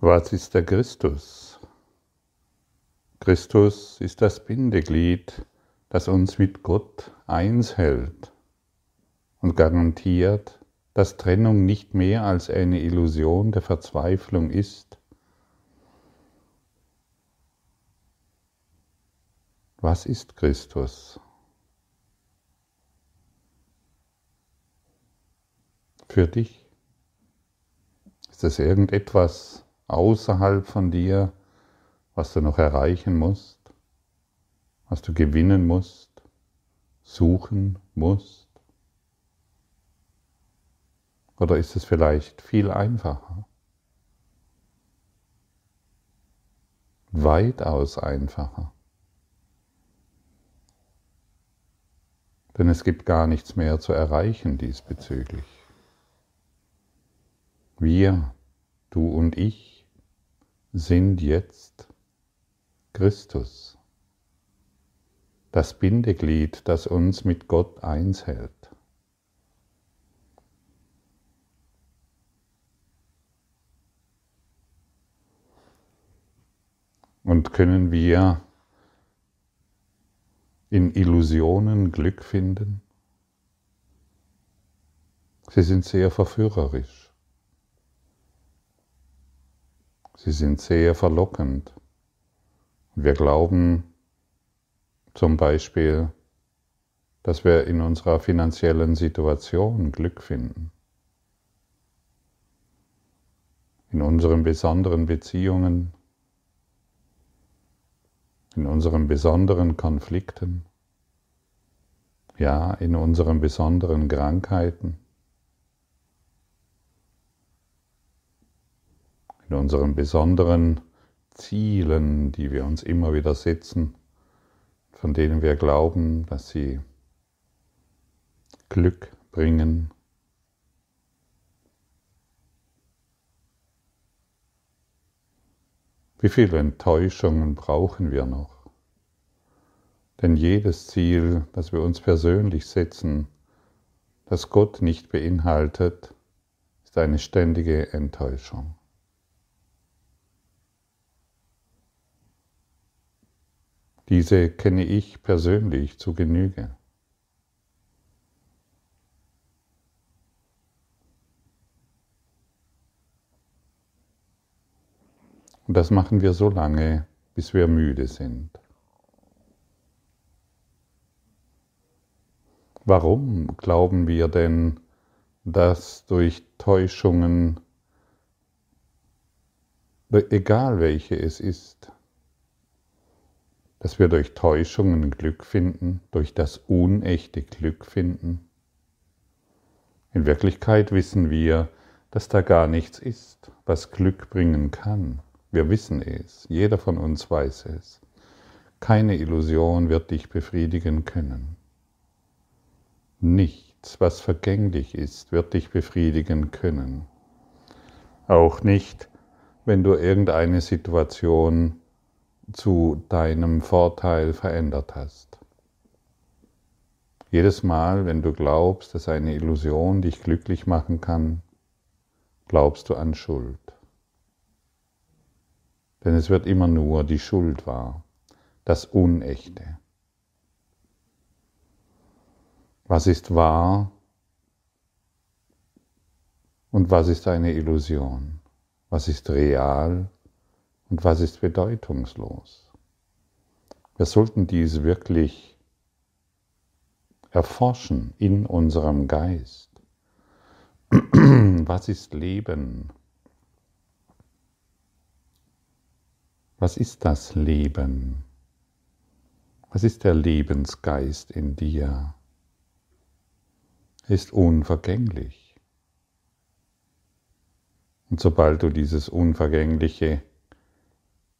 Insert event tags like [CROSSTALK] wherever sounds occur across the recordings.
Was ist der Christus? Christus ist das Bindeglied, das uns mit Gott eins hält und garantiert, dass Trennung nicht mehr als eine Illusion der Verzweiflung ist. Was ist Christus? Für dich? Ist es irgendetwas, außerhalb von dir, was du noch erreichen musst, was du gewinnen musst, suchen musst? Oder ist es vielleicht viel einfacher? Weitaus einfacher. Denn es gibt gar nichts mehr zu erreichen diesbezüglich. Wir, du und ich, sind jetzt Christus, das Bindeglied, das uns mit Gott eins hält. Und können wir in Illusionen Glück finden? Sie sind sehr verführerisch. Sie sind sehr verlockend. Wir glauben zum Beispiel, dass wir in unserer finanziellen Situation Glück finden. In unseren besonderen Beziehungen, in unseren besonderen Konflikten, ja, in unseren besonderen Krankheiten. In unseren besonderen Zielen, die wir uns immer wieder setzen, von denen wir glauben, dass sie Glück bringen. Wie viele Enttäuschungen brauchen wir noch? Denn jedes Ziel, das wir uns persönlich setzen, das Gott nicht beinhaltet, ist eine ständige Enttäuschung. Diese kenne ich persönlich zu Genüge. Und das machen wir so lange, bis wir müde sind. Warum glauben wir denn, dass durch Täuschungen, egal welche es ist, dass wir durch Täuschungen Glück finden, durch das unechte Glück finden. In Wirklichkeit wissen wir, dass da gar nichts ist, was Glück bringen kann. Wir wissen es, jeder von uns weiß es. Keine Illusion wird dich befriedigen können. Nichts, was vergänglich ist, wird dich befriedigen können. Auch nicht, wenn du irgendeine Situation zu deinem Vorteil verändert hast. Jedes Mal, wenn du glaubst, dass eine Illusion dich glücklich machen kann, glaubst du an Schuld. Denn es wird immer nur die Schuld wahr, das Unechte. Was ist wahr und was ist eine Illusion? Was ist real und was ist bedeutungslos. Wir sollten dies wirklich erforschen in unserem Geist. [CLEARS THROAT] Was ist Leben? Was ist das Leben? Was ist der Lebensgeist in dir? Er ist unvergänglich. Und sobald du dieses Unvergängliche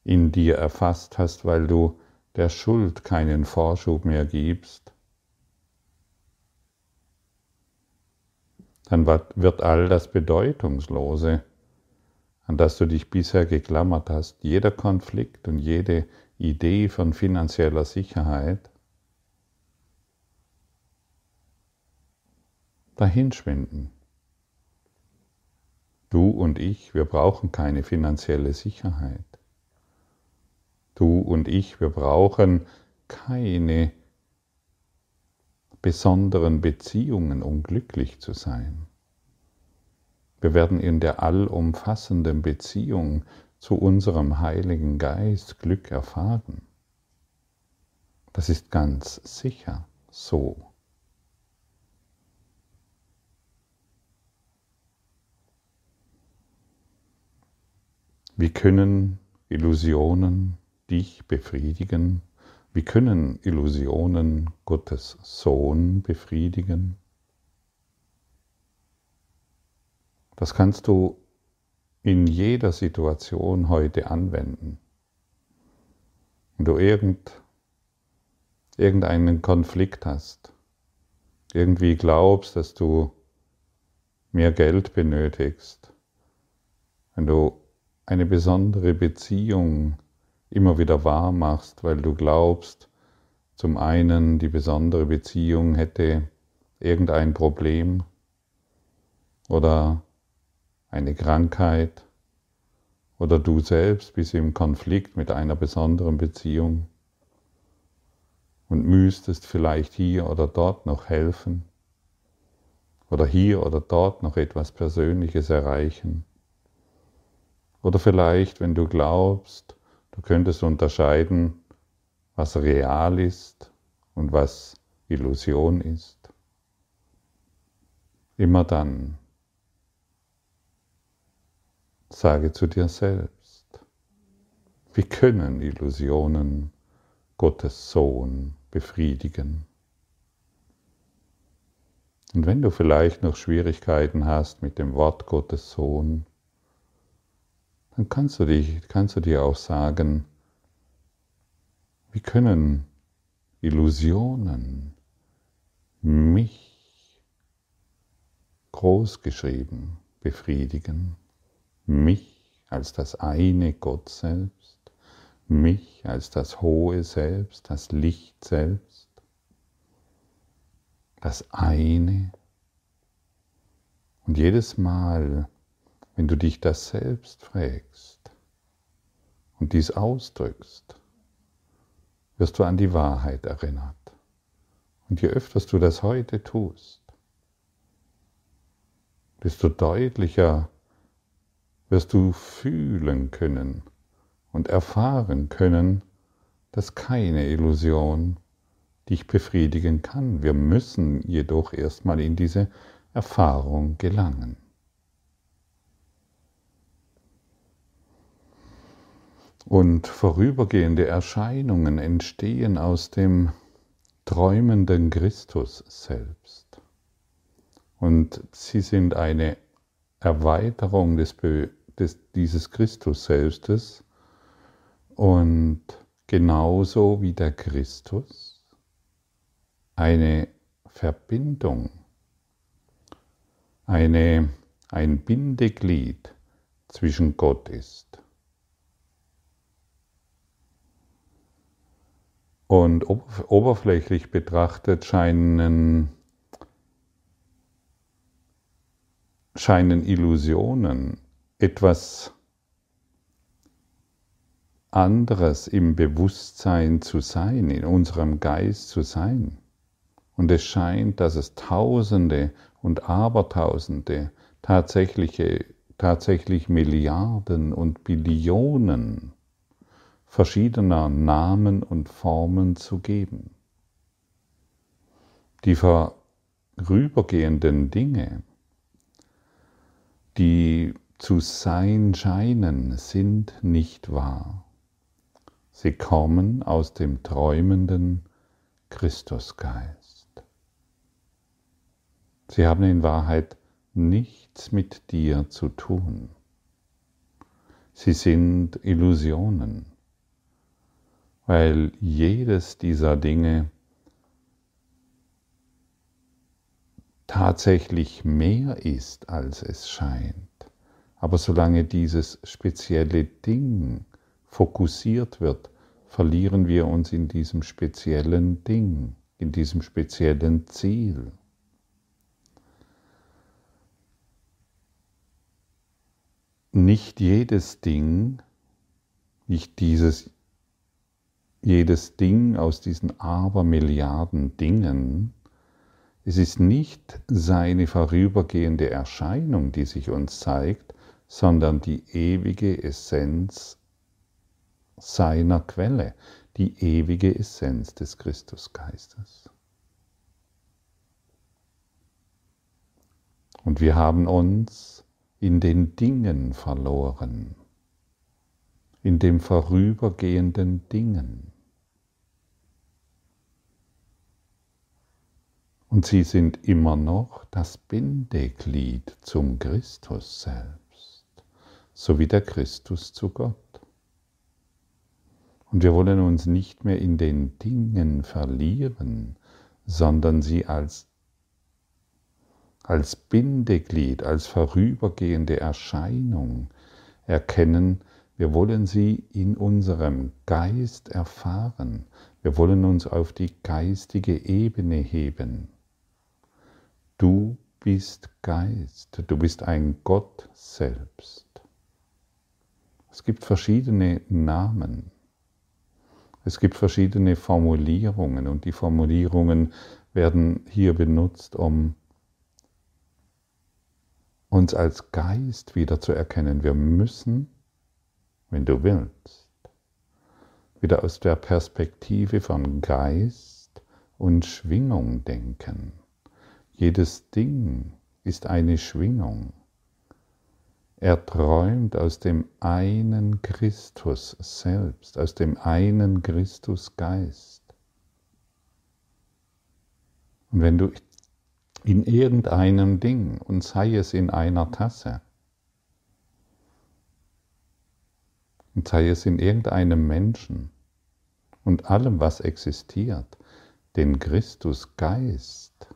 in dir erfasst hast, weil du der Schuld keinen Vorschub mehr gibst, dann wird all das Bedeutungslose, an das du dich bisher geklammert hast, jeder Konflikt und jede Idee von finanzieller Sicherheit, dahinschwinden. Du und ich, wir brauchen keine finanzielle Sicherheit. Du und ich, wir brauchen keine besonderen Beziehungen, um glücklich zu sein. Wir werden in der allumfassenden Beziehung zu unserem Heiligen Geist Glück erfahren. Das ist ganz sicher so. Wie können Illusionen dich befriedigen? Wie können Illusionen Gottes Sohn befriedigen? Das kannst du in jeder Situation heute anwenden. Wenn du irgend, irgendeinen Konflikt hast, irgendwie glaubst, dass du mehr Geld benötigst, wenn du eine besondere Beziehung immer wieder wahr machst, weil du glaubst, zum einen die besondere Beziehung hätte irgendein Problem oder eine Krankheit oder du selbst bist im Konflikt mit einer besonderen Beziehung und müsstest vielleicht hier oder dort noch helfen oder hier oder dort noch etwas Persönliches erreichen. Oder vielleicht, wenn du glaubst, du könntest unterscheiden, was real ist und was Illusion ist. Immer dann sage zu dir selbst, wie können Illusionen Gottes Sohn befriedigen? Und wenn du vielleicht noch Schwierigkeiten hast mit dem Wort Gottes Sohn, dann kannst du, dich, kannst du dir auch sagen, wie können Illusionen mich großgeschrieben befriedigen, mich als das eine Gott selbst, mich als das hohe Selbst, das Licht selbst, das eine. Und jedes Mal, wenn du dich das selbst fragst und dies ausdrückst, wirst du an die Wahrheit erinnert. Und je öfter du das heute tust, desto deutlicher wirst du fühlen können und erfahren können, dass keine Illusion dich befriedigen kann. Wir müssen jedoch erstmal in diese Erfahrung gelangen. Und vorübergehende Erscheinungen entstehen aus dem träumenden Christus selbst. Und sie sind eine Erweiterung des, des, dieses Christus selbstes und genauso wie der Christus eine Verbindung, eine, ein Bindeglied zwischen Gott ist. Und oberflächlich betrachtet scheinen, scheinen Illusionen etwas anderes im Bewusstsein zu sein, in unserem Geist zu sein. Und es scheint, dass es Tausende und Abertausende, tatsächliche, tatsächlich Milliarden und Billionen verschiedener Namen und Formen zu geben. Die vorübergehenden Dinge, die zu sein scheinen, sind nicht wahr. Sie kommen aus dem träumenden Christusgeist. Sie haben in Wahrheit nichts mit dir zu tun. Sie sind Illusionen weil jedes dieser Dinge tatsächlich mehr ist, als es scheint. Aber solange dieses spezielle Ding fokussiert wird, verlieren wir uns in diesem speziellen Ding, in diesem speziellen Ziel. nicht jedes Ding, nicht dieses, jedes Ding aus diesen Abermilliarden Dingen, es ist nicht seine vorübergehende Erscheinung, die sich uns zeigt, sondern die ewige Essenz seiner Quelle, die ewige Essenz des Christusgeistes. Und wir haben uns in den Dingen verloren, in dem vorübergehenden Dingen. Und sie sind immer noch das Bindeglied zum Christus selbst, so wie der Christus zu Gott. Und wir wollen uns nicht mehr in den Dingen verlieren, sondern sie als, als Bindeglied, als vorübergehende Erscheinung erkennen. Wir wollen sie in unserem Geist erfahren. Wir wollen uns auf die geistige Ebene heben. Du bist Geist, du bist ein Gott selbst. Es gibt verschiedene Namen. Es gibt verschiedene Formulierungen und die Formulierungen werden hier benutzt, um uns als Geist wieder zu erkennen. Wir müssen, wenn du willst, wieder aus der Perspektive von Geist und Schwingung denken. Jedes Ding ist eine Schwingung. Er träumt aus dem einen Christus selbst, aus dem einen Christusgeist. Und wenn du in irgendeinem Ding, und sei es in einer Tasse, und sei es in irgendeinem Menschen und allem, was existiert, den Christusgeist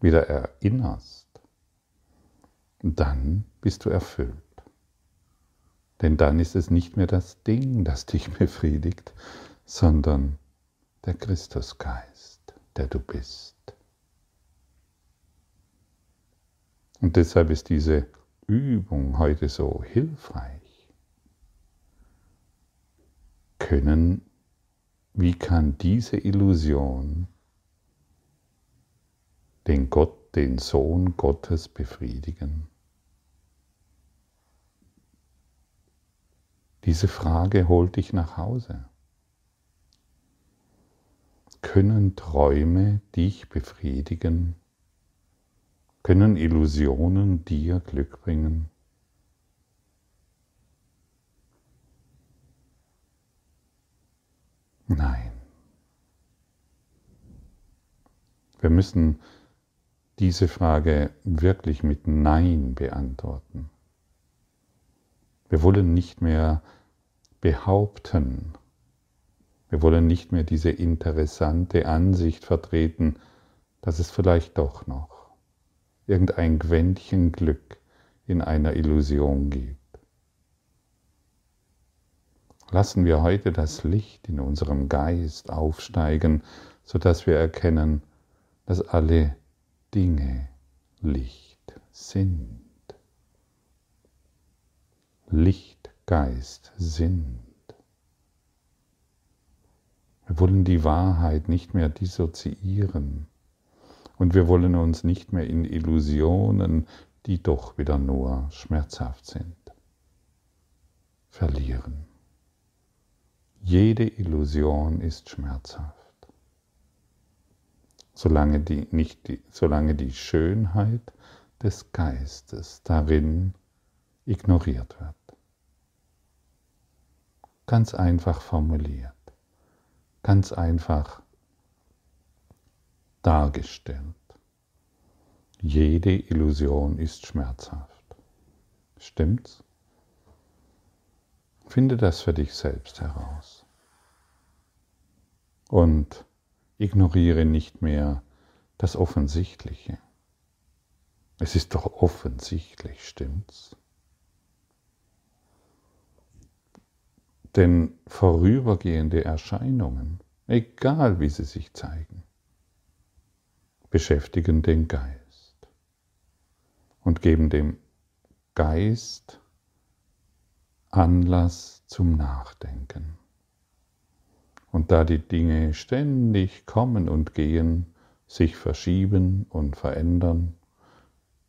wieder erinnerst, dann bist du erfüllt. Denn dann ist es nicht mehr das Ding, das dich [LAUGHS] befriedigt, sondern der Christusgeist, der du bist. Und deshalb ist diese Übung heute so hilfreich. Können, wie kann diese Illusion den Gott den Sohn Gottes befriedigen? Diese Frage holt dich nach Hause. Können Träume dich befriedigen? Können Illusionen dir Glück bringen? Nein. Wir müssen diese Frage wirklich mit Nein beantworten. Wir wollen nicht mehr behaupten, wir wollen nicht mehr diese interessante Ansicht vertreten, dass es vielleicht doch noch irgendein Quäntchen Glück in einer Illusion gibt. Lassen wir heute das Licht in unserem Geist aufsteigen, sodass wir erkennen, dass alle Dinge Licht sind. Lichtgeist sind. Wir wollen die Wahrheit nicht mehr dissoziieren und wir wollen uns nicht mehr in Illusionen, die doch wieder nur schmerzhaft sind, verlieren. Jede Illusion ist schmerzhaft solange die, nicht die, solange die Schönheit des Geistes darin ignoriert wird. Ganz einfach formuliert, ganz einfach dargestellt. Jede Illusion ist schmerzhaft. Stimmt's? Finde das für dich selbst heraus. Und Ignoriere nicht mehr das Offensichtliche. Es ist doch offensichtlich, stimmt's? Denn vorübergehende Erscheinungen, egal wie sie sich zeigen, beschäftigen den Geist und geben dem Geist Anlass zum Nachdenken. Und da die Dinge ständig kommen und gehen, sich verschieben und verändern,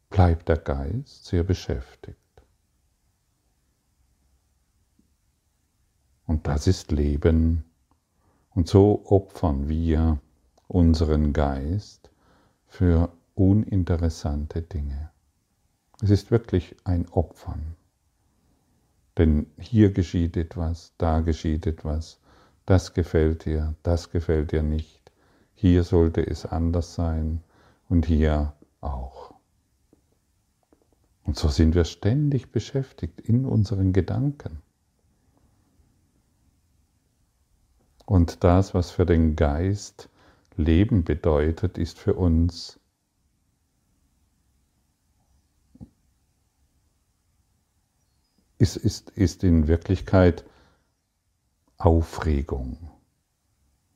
bleibt der Geist sehr beschäftigt. Und das ist Leben. Und so opfern wir unseren Geist für uninteressante Dinge. Es ist wirklich ein Opfern. Denn hier geschieht etwas, da geschieht etwas, das gefällt dir, das gefällt dir nicht, hier sollte es anders sein und hier auch. Und so sind wir ständig beschäftigt in unseren Gedanken. Und das, was für den Geist Leben bedeutet, ist für uns ist, ist, ist in Wirklichkeit Aufregung.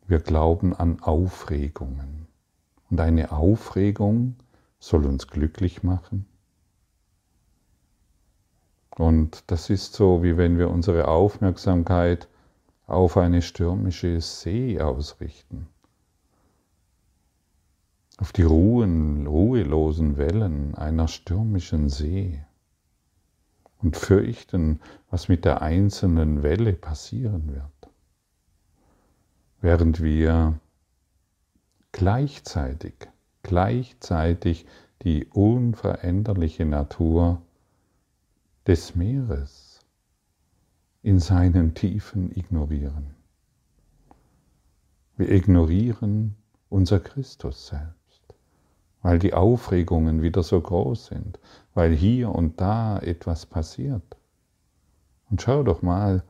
Wir glauben an Aufregungen. Und eine Aufregung soll uns glücklich machen. Und das ist so, wie wenn wir unsere Aufmerksamkeit auf eine stürmische See ausrichten, auf die ruhen, ruhelosen Wellen einer stürmischen See und fürchten, was mit der einzelnen Welle passieren wird, während wir gleichzeitig, gleichzeitig die unveränderliche Natur des Meeres in seinen Tiefen ignorieren. Wir ignorieren unser Christus selbst, weil die Aufregungen wieder so groß sind, weil hier und da etwas passiert. Und schau doch mal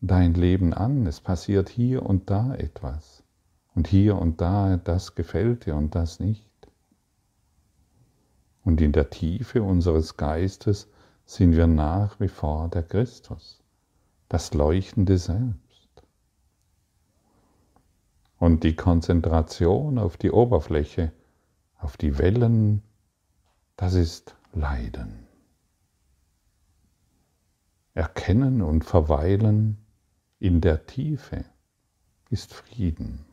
dein Leben an, es passiert hier und da etwas. Und hier und da, das gefällt dir und das nicht. Und in der Tiefe unseres Geistes sind wir nach wie vor der Christus das leuchtende Selbst. Und die Konzentration auf die Oberfläche, auf die Wellen, das ist Leiden. Erkennen und verweilen in der Tiefe ist Frieden.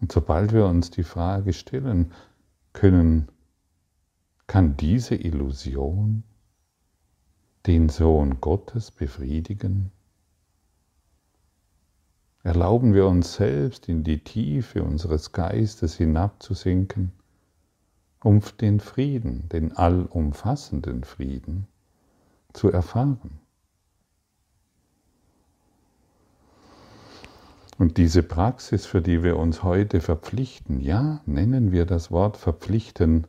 Und sobald wir uns die Frage stellen können, kann diese Illusion den Sohn Gottes befriedigen? Erlauben wir uns selbst in die Tiefe unseres Geistes hinabzusinken, um den Frieden, den allumfassenden Frieden zu erfahren. Und diese Praxis, für die wir uns heute verpflichten, ja, nennen wir das Wort verpflichten,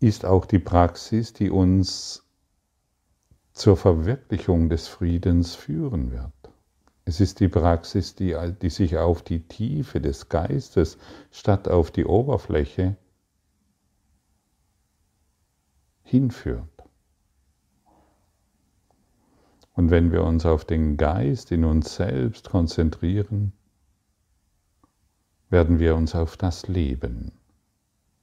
ist auch die Praxis, die uns zur Verwirklichung des Friedens führen wird. Es ist die Praxis, die, die sich auf die Tiefe des Geistes statt auf die Oberfläche hinführt. Und wenn wir uns auf den Geist in uns selbst konzentrieren, werden wir uns auf das Leben,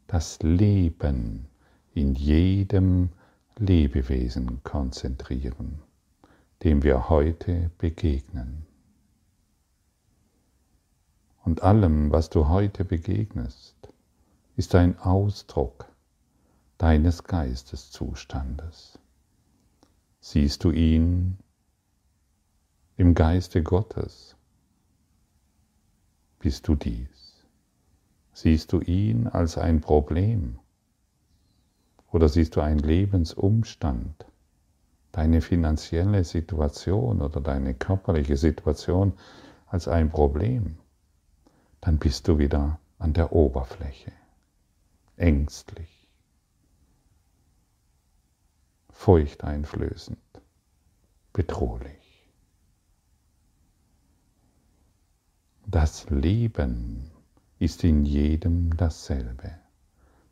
das Leben in jedem Lebewesen konzentrieren, dem wir heute begegnen. Und allem, was du heute begegnest, ist ein Ausdruck deines Geisteszustandes. Siehst du ihn im Geiste Gottes? Bist du dies? Siehst du ihn als ein Problem? Oder siehst du einen Lebensumstand, deine finanzielle Situation oder deine körperliche Situation als ein Problem? Dann bist du wieder an der Oberfläche, ängstlich, furchteinflößend, bedrohlich. Das Leben ist in jedem dasselbe.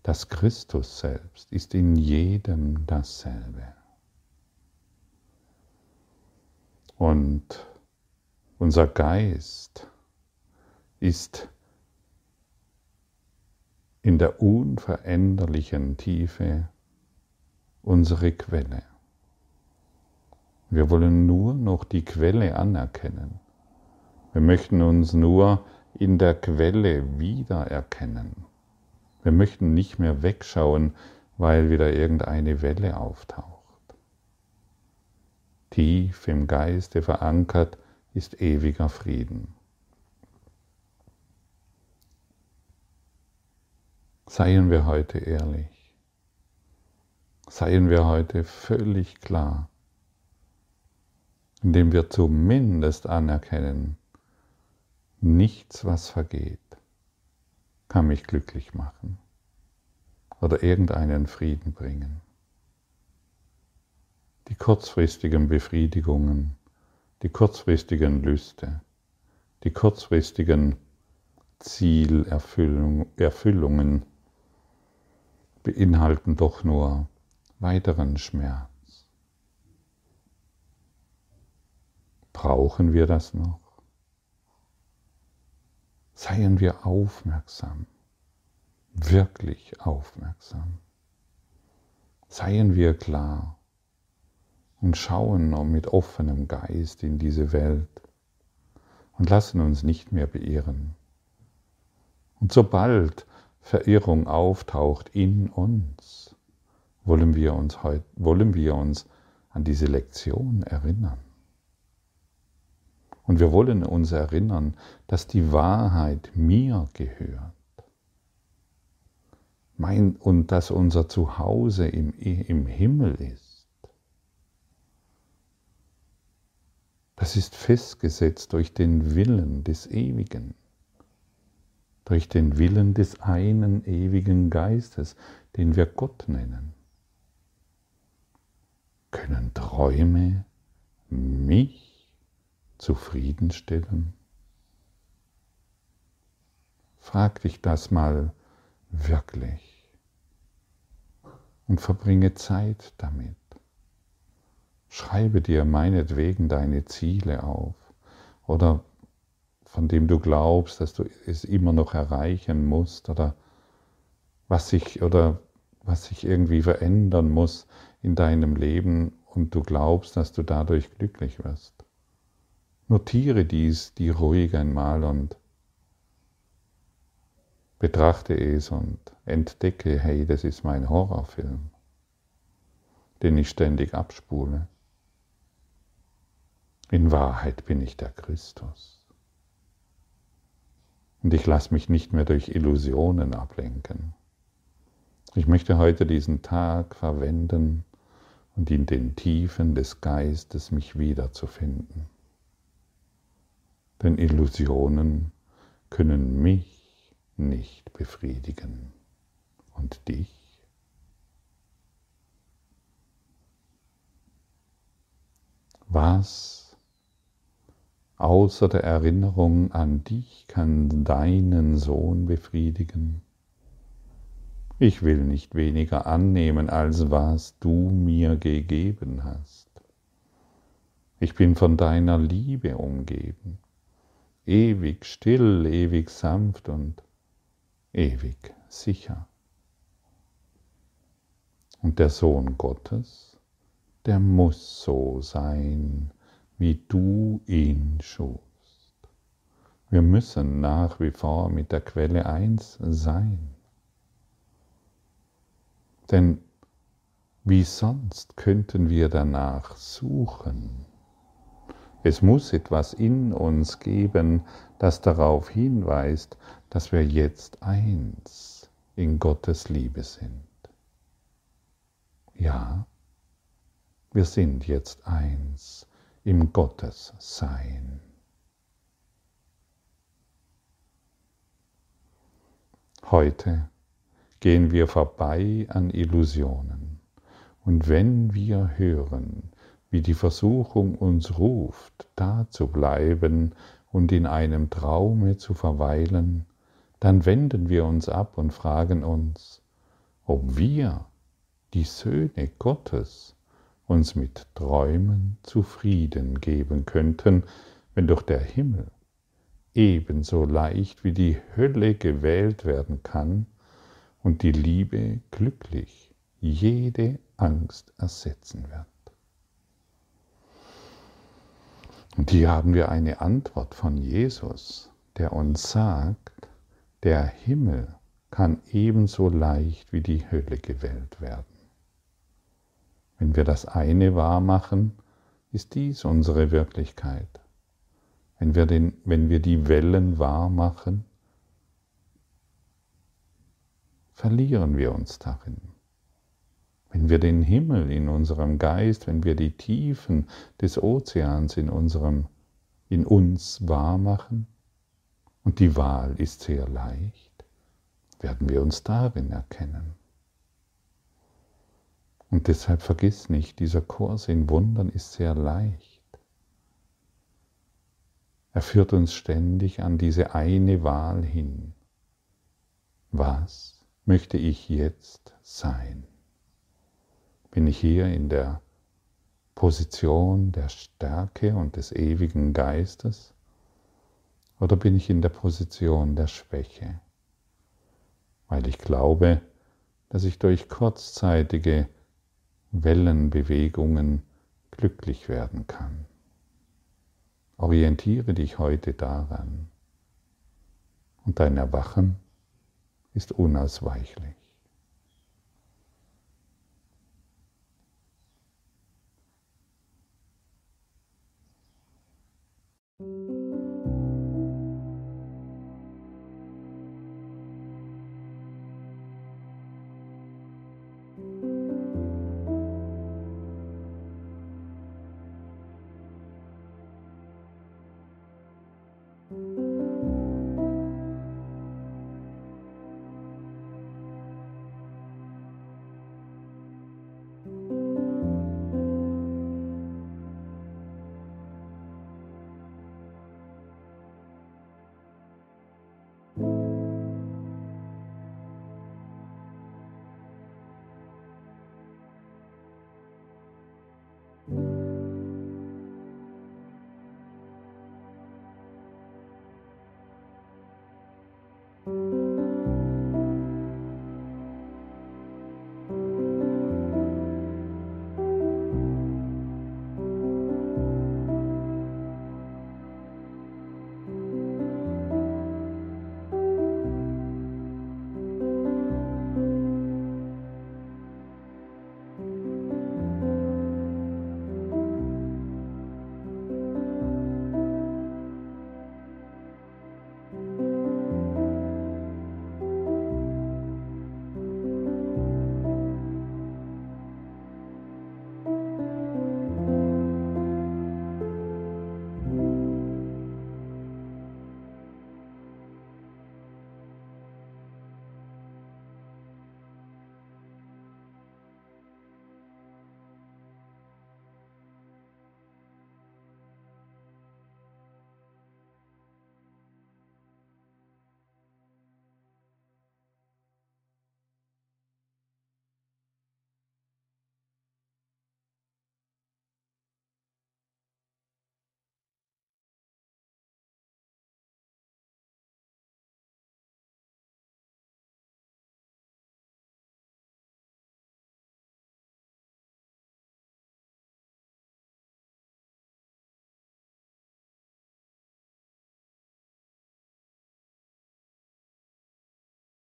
Das Christus selbst ist in jedem dasselbe. Und unser Geist ist in der unveränderlichen Tiefe unsere Quelle. Wir wollen nur noch die Quelle anerkennen. Wir möchten uns nur in der Quelle wiedererkennen. Wir möchten nicht mehr wegschauen, weil wieder irgendeine Welle auftaucht. Tief im Geiste verankert ist ewiger Frieden. Seien wir heute ehrlich. Seien wir heute völlig klar, indem wir zumindest anerkennen, nichts, was vergeht, kann mich glücklich machen oder irgendeinen Frieden bringen. Die kurzfristigen Befriedigungen, die kurzfristigen Lüste, die kurzfristigen Zielerfüllungen beinhalten doch nur weiteren Schmerz. Brauchen wir das noch? Seien wir aufmerksam, wirklich aufmerksam. Seien wir klar und schauen mit offenem Geist in diese Welt und lassen uns nicht mehr beirren. Und sobald Verirrung auftaucht in uns, wollen wir uns, heut, wollen wir uns an diese Lektion erinnern. Und wir wollen uns erinnern, dass die Wahrheit mir gehört. Mein, und dass unser Zuhause im, im Himmel ist. Das ist festgesetzt durch den Willen des Ewigen durch den Willen des einen ewigen Geistes, den wir Gott nennen. Können Träume mich zufriedenstellen? Frag dich das mal wirklich und verbringe Zeit damit. Schreibe dir meinetwegen deine Ziele auf oder von dem du glaubst, dass du es immer noch erreichen musst oder was sich oder was sich irgendwie verändern muss in deinem Leben und du glaubst, dass du dadurch glücklich wirst. Notiere dies dir ruhig einmal und betrachte es und entdecke, hey, das ist mein Horrorfilm, den ich ständig abspule. In Wahrheit bin ich der Christus. Und ich lasse mich nicht mehr durch Illusionen ablenken. Ich möchte heute diesen Tag verwenden und in den Tiefen des Geistes mich wiederzufinden. Denn Illusionen können mich nicht befriedigen. Und dich? Was Außer der Erinnerung an dich kann deinen Sohn befriedigen. Ich will nicht weniger annehmen, als was du mir gegeben hast. Ich bin von deiner Liebe umgeben, ewig still, ewig sanft und ewig sicher. Und der Sohn Gottes, der muss so sein, wie du ihn schufst. Wir müssen nach wie vor mit der Quelle eins sein. Denn wie sonst könnten wir danach suchen? Es muss etwas in uns geben, das darauf hinweist, dass wir jetzt eins in Gottes Liebe sind. Ja, wir sind jetzt eins im Gottessein. Heute gehen wir vorbei an Illusionen und wenn wir hören, wie die Versuchung uns ruft, da zu bleiben und in einem Traume zu verweilen, dann wenden wir uns ab und fragen uns, ob wir, die Söhne Gottes, uns mit Träumen zufrieden geben könnten, wenn doch der Himmel ebenso leicht wie die Hölle gewählt werden kann und die Liebe glücklich jede Angst ersetzen wird. Und hier haben wir eine Antwort von Jesus, der uns sagt, der Himmel kann ebenso leicht wie die Hölle gewählt werden. Wenn wir das eine wahr machen, ist dies unsere Wirklichkeit. Wenn wir, den, wenn wir die Wellen wahr machen, verlieren wir uns darin. Wenn wir den Himmel in unserem Geist, wenn wir die Tiefen des Ozeans in, unserem, in uns wahr machen, und die Wahl ist sehr leicht, werden wir uns darin erkennen. Und deshalb vergiss nicht, dieser Kurs in Wundern ist sehr leicht. Er führt uns ständig an diese eine Wahl hin. Was möchte ich jetzt sein? Bin ich hier in der Position der Stärke und des ewigen Geistes oder bin ich in der Position der Schwäche? Weil ich glaube, dass ich durch kurzzeitige Wellenbewegungen glücklich werden kann. Orientiere dich heute daran und dein Erwachen ist unausweichlich.